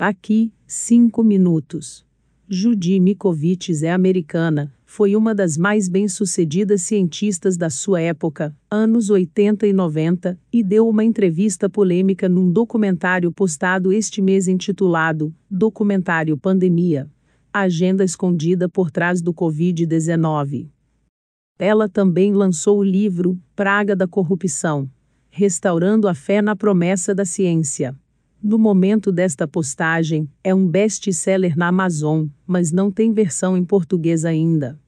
Aqui, 5 minutos. Judy Mikovits é americana, foi uma das mais bem-sucedidas cientistas da sua época, anos 80 e 90, e deu uma entrevista polêmica num documentário postado este mês intitulado Documentário Pandemia. Agenda escondida por trás do Covid-19. Ela também lançou o livro Praga da Corrupção Restaurando a Fé na Promessa da Ciência. No momento desta postagem, é um best-seller na Amazon, mas não tem versão em português ainda.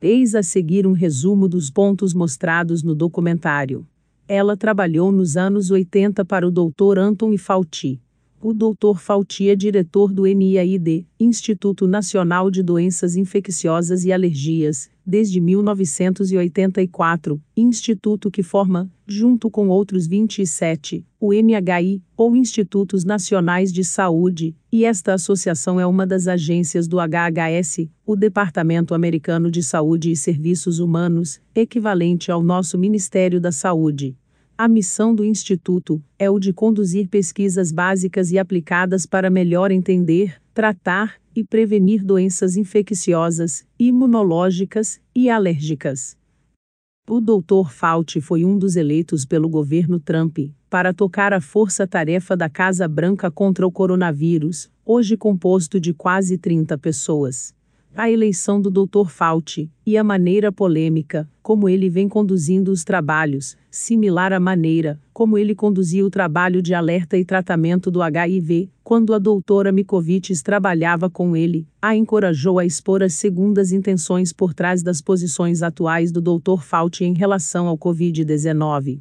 Eis a seguir um resumo dos pontos mostrados no documentário. Ela trabalhou nos anos 80 para o Dr. Anton Fauci. O Dr. Fauci é diretor do NIAID, Instituto Nacional de Doenças Infecciosas e Alergias, desde 1984, instituto que forma, junto com outros 27, o NHI, ou Institutos Nacionais de Saúde, e esta associação é uma das agências do HHS, o Departamento Americano de Saúde e Serviços Humanos, equivalente ao nosso Ministério da Saúde. A missão do Instituto é o de conduzir pesquisas básicas e aplicadas para melhor entender, tratar e prevenir doenças infecciosas, imunológicas e alérgicas. O Dr. Fauci foi um dos eleitos pelo governo Trump para tocar a força-tarefa da Casa Branca contra o coronavírus, hoje composto de quase 30 pessoas a eleição do Dr. Fauci, e a maneira polêmica, como ele vem conduzindo os trabalhos, similar à maneira, como ele conduzia o trabalho de alerta e tratamento do HIV, quando a doutora Mikovits trabalhava com ele, a encorajou a expor as segundas intenções por trás das posições atuais do Dr. Fauci em relação ao Covid-19.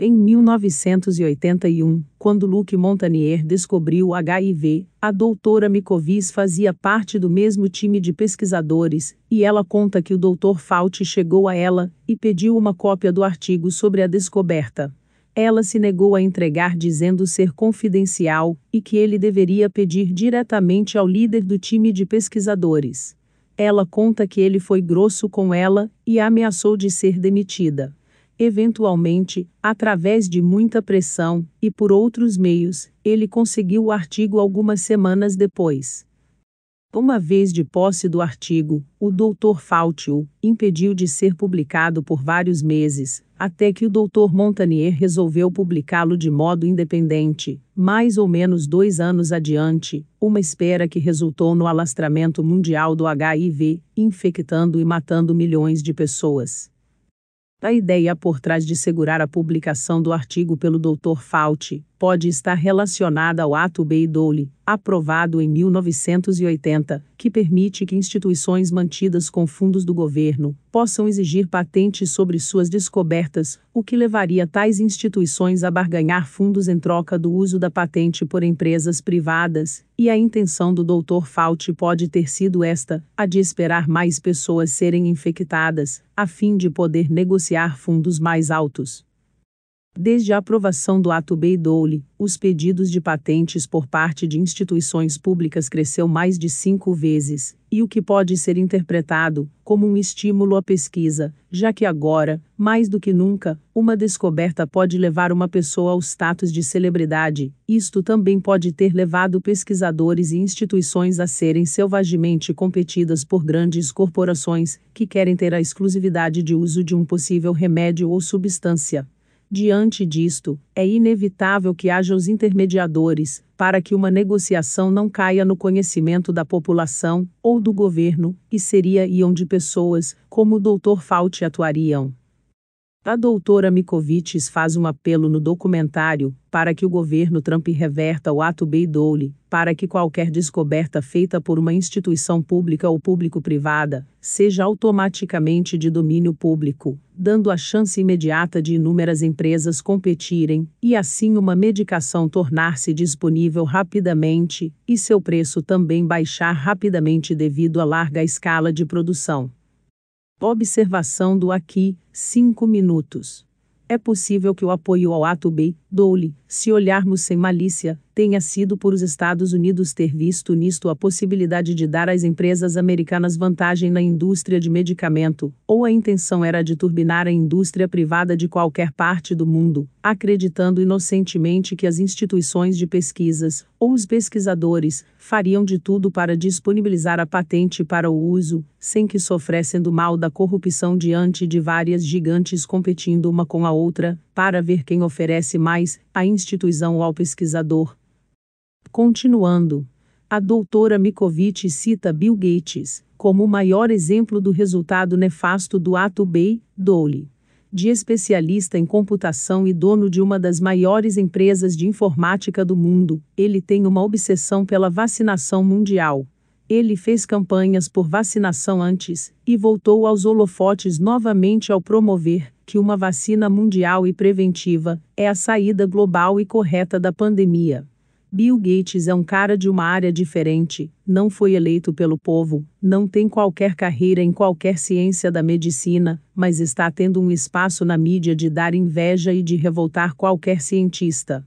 Em 1981, quando Luc Montagnier descobriu o HIV, a doutora Micovis fazia parte do mesmo time de pesquisadores, e ela conta que o Dr. Fauci chegou a ela e pediu uma cópia do artigo sobre a descoberta. Ela se negou a entregar dizendo ser confidencial e que ele deveria pedir diretamente ao líder do time de pesquisadores. Ela conta que ele foi grosso com ela e a ameaçou de ser demitida. Eventualmente, através de muita pressão, e por outros meios, ele conseguiu o artigo algumas semanas depois. Uma vez de posse do artigo, o Dr. Fauci o impediu de ser publicado por vários meses, até que o Dr. Montagnier resolveu publicá-lo de modo independente, mais ou menos dois anos adiante, uma espera que resultou no alastramento mundial do HIV, infectando e matando milhões de pessoas. A ideia por trás de segurar a publicação do artigo pelo Dr. Fauci pode estar relacionada ao Ato Bayh-Dole, aprovado em 1980, que permite que instituições mantidas com fundos do governo possam exigir patentes sobre suas descobertas, o que levaria tais instituições a barganhar fundos em troca do uso da patente por empresas privadas, e a intenção do Dr. Fauci pode ter sido esta, a de esperar mais pessoas serem infectadas, a fim de poder negociar fundos mais altos. Desde a aprovação do Ato Bayh-Dole, os pedidos de patentes por parte de instituições públicas cresceu mais de cinco vezes, e o que pode ser interpretado como um estímulo à pesquisa, já que agora, mais do que nunca, uma descoberta pode levar uma pessoa ao status de celebridade. Isto também pode ter levado pesquisadores e instituições a serem selvagemente competidas por grandes corporações que querem ter a exclusividade de uso de um possível remédio ou substância. Diante disto, é inevitável que haja os intermediadores, para que uma negociação não caia no conhecimento da população ou do governo, e seria e onde pessoas, como o Dr. Fauci atuariam. A doutora Mikovits faz um apelo no documentário para que o governo Trump reverta o ato Bayh-Dole, para que qualquer descoberta feita por uma instituição pública ou público-privada seja automaticamente de domínio público, dando a chance imediata de inúmeras empresas competirem e assim uma medicação tornar-se disponível rapidamente e seu preço também baixar rapidamente devido à larga escala de produção. Observação do aqui, 5 minutos. É possível que o apoio ao ato B Dole, se olharmos sem malícia, tenha sido por os Estados Unidos ter visto nisto a possibilidade de dar às empresas americanas vantagem na indústria de medicamento, ou a intenção era de turbinar a indústria privada de qualquer parte do mundo, acreditando inocentemente que as instituições de pesquisas, ou os pesquisadores, fariam de tudo para disponibilizar a patente para o uso, sem que sofressem do mal da corrupção diante de várias gigantes competindo uma com a outra, para ver quem oferece mais, a instituição ao pesquisador, Continuando, a doutora Mikovic cita Bill Gates como o maior exemplo do resultado nefasto do ato Bay, Dole. De especialista em computação e dono de uma das maiores empresas de informática do mundo, ele tem uma obsessão pela vacinação mundial. Ele fez campanhas por vacinação antes, e voltou aos holofotes novamente ao promover que uma vacina mundial e preventiva é a saída global e correta da pandemia. Bill Gates é um cara de uma área diferente, não foi eleito pelo povo, não tem qualquer carreira em qualquer ciência da medicina, mas está tendo um espaço na mídia de dar inveja e de revoltar qualquer cientista.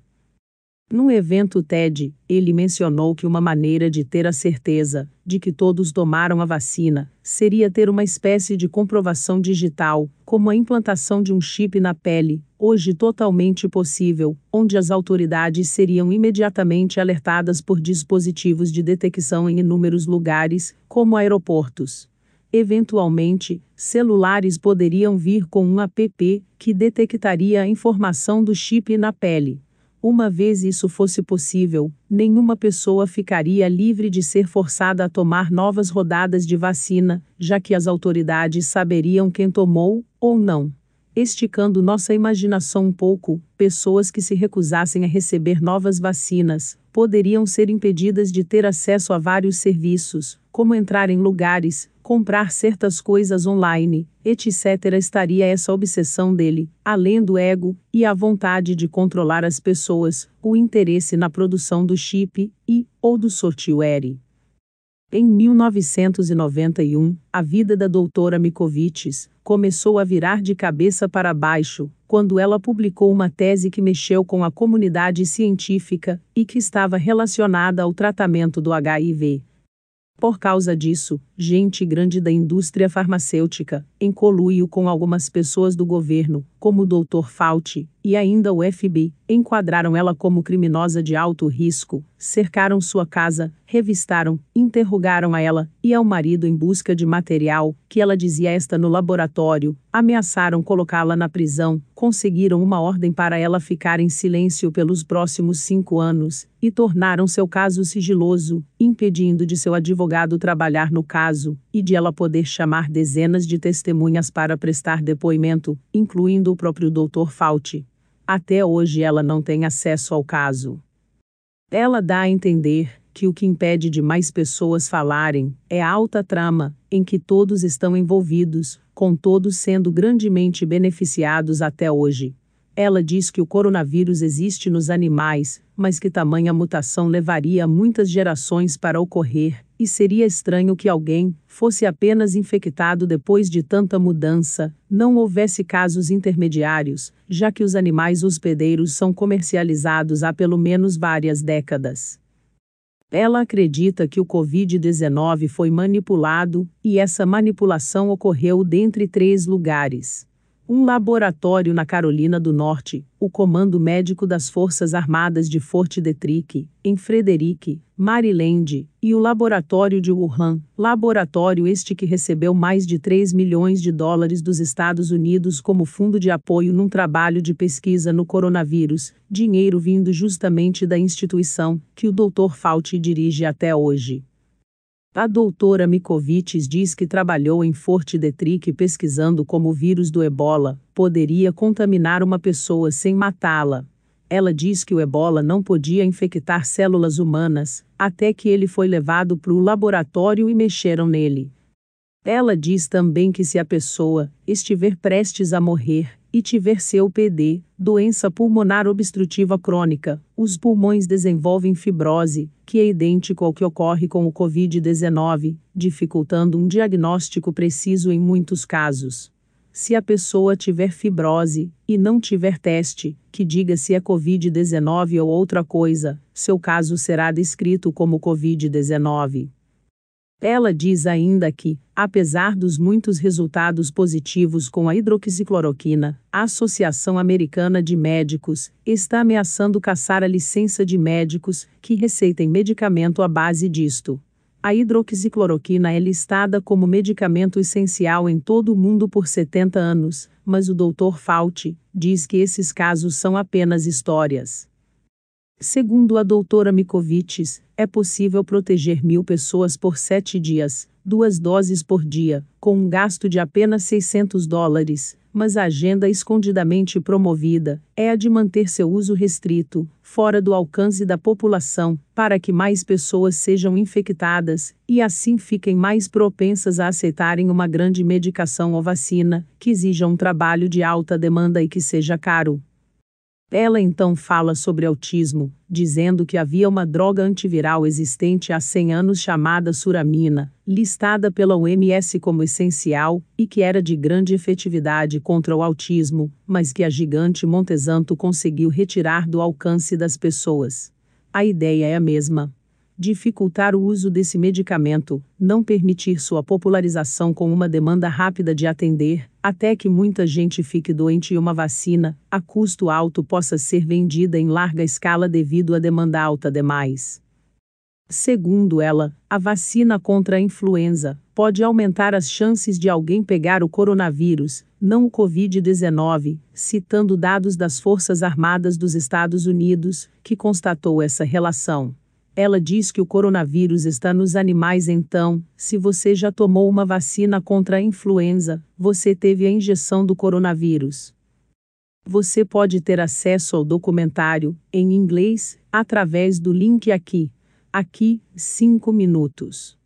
Num evento TED, ele mencionou que uma maneira de ter a certeza de que todos tomaram a vacina seria ter uma espécie de comprovação digital, como a implantação de um chip na pele, hoje totalmente possível, onde as autoridades seriam imediatamente alertadas por dispositivos de detecção em inúmeros lugares, como aeroportos. Eventualmente, celulares poderiam vir com um app que detectaria a informação do chip na pele. Uma vez isso fosse possível, nenhuma pessoa ficaria livre de ser forçada a tomar novas rodadas de vacina, já que as autoridades saberiam quem tomou, ou não. Esticando nossa imaginação um pouco, pessoas que se recusassem a receber novas vacinas poderiam ser impedidas de ter acesso a vários serviços, como entrar em lugares, comprar certas coisas online, etc. Estaria essa obsessão dele, além do ego e a vontade de controlar as pessoas, o interesse na produção do chip e ou do software. Em 1991, a vida da doutora Mikovics começou a virar de cabeça para baixo, quando ela publicou uma tese que mexeu com a comunidade científica e que estava relacionada ao tratamento do HIV. Por causa disso, gente grande da indústria farmacêutica, em coluio com algumas pessoas do governo, como o Dr. Fauci, e ainda o FBI, enquadraram ela como criminosa de alto risco, cercaram sua casa, revistaram, interrogaram a ela e ao marido em busca de material que ela dizia esta no laboratório, ameaçaram colocá-la na prisão, conseguiram uma ordem para ela ficar em silêncio pelos próximos cinco anos, e tornaram seu caso sigiloso, impedindo de seu advogado trabalhar no caso, e de ela poder chamar dezenas de testemunhas para prestar depoimento, incluindo o próprio Dr. Fauci. Até hoje ela não tem acesso ao caso. Ela dá a entender que o que impede de mais pessoas falarem é a alta trama, em que todos estão envolvidos, com todos sendo grandemente beneficiados até hoje. Ela diz que o coronavírus existe nos animais, mas que tamanha mutação levaria muitas gerações para ocorrer, e seria estranho que alguém fosse apenas infectado depois de tanta mudança, não houvesse casos intermediários, já que os animais hospedeiros são comercializados há pelo menos várias décadas. Ela acredita que o Covid-19 foi manipulado, e essa manipulação ocorreu dentre três lugares um laboratório na Carolina do Norte, o Comando Médico das Forças Armadas de Fort Detrick, em Frederick, Maryland, e o Laboratório de Wuhan, laboratório este que recebeu mais de 3 milhões de dólares dos Estados Unidos como fundo de apoio num trabalho de pesquisa no coronavírus, dinheiro vindo justamente da instituição que o Dr. Fauci dirige até hoje. A doutora Mikovics diz que trabalhou em Fort Detrick pesquisando como o vírus do ebola poderia contaminar uma pessoa sem matá-la. Ela diz que o ebola não podia infectar células humanas, até que ele foi levado para o laboratório e mexeram nele. Ela diz também que se a pessoa estiver prestes a morrer, e tiver COPD, doença pulmonar obstrutiva crônica, os pulmões desenvolvem fibrose, que é idêntico ao que ocorre com o COVID-19, dificultando um diagnóstico preciso em muitos casos. se a pessoa tiver fibrose e não tiver teste, que diga se é Covid-19 ou outra coisa, seu caso será descrito como Covid-19. Ela diz ainda que, apesar dos muitos resultados positivos com a hidroxicloroquina, a Associação Americana de Médicos está ameaçando caçar a licença de médicos que receitem medicamento à base disto. A hidroxicloroquina é listada como medicamento essencial em todo o mundo por 70 anos, mas o Dr. Fauci diz que esses casos são apenas histórias. Segundo a doutora Mikovics, é possível proteger mil pessoas por sete dias, duas doses por dia, com um gasto de apenas 600 dólares, mas a agenda escondidamente promovida é a de manter seu uso restrito, fora do alcance da população, para que mais pessoas sejam infectadas e assim fiquem mais propensas a aceitarem uma grande medicação ou vacina, que exija um trabalho de alta demanda e que seja caro. Ela então fala sobre autismo, dizendo que havia uma droga antiviral existente há 100 anos chamada suramina, listada pela OMS como essencial, e que era de grande efetividade contra o autismo, mas que a gigante Montesanto conseguiu retirar do alcance das pessoas. A ideia é a mesma dificultar o uso desse medicamento, não permitir sua popularização com uma demanda rápida de atender, até que muita gente fique doente e uma vacina, a custo alto, possa ser vendida em larga escala devido à demanda alta demais. Segundo ela, a vacina contra a influenza pode aumentar as chances de alguém pegar o coronavírus, não o Covid-19, citando dados das Forças Armadas dos Estados Unidos, que constatou essa relação. Ela diz que o coronavírus está nos animais, então, se você já tomou uma vacina contra a influenza, você teve a injeção do coronavírus. Você pode ter acesso ao documentário, em inglês, através do link aqui. Aqui, 5 minutos.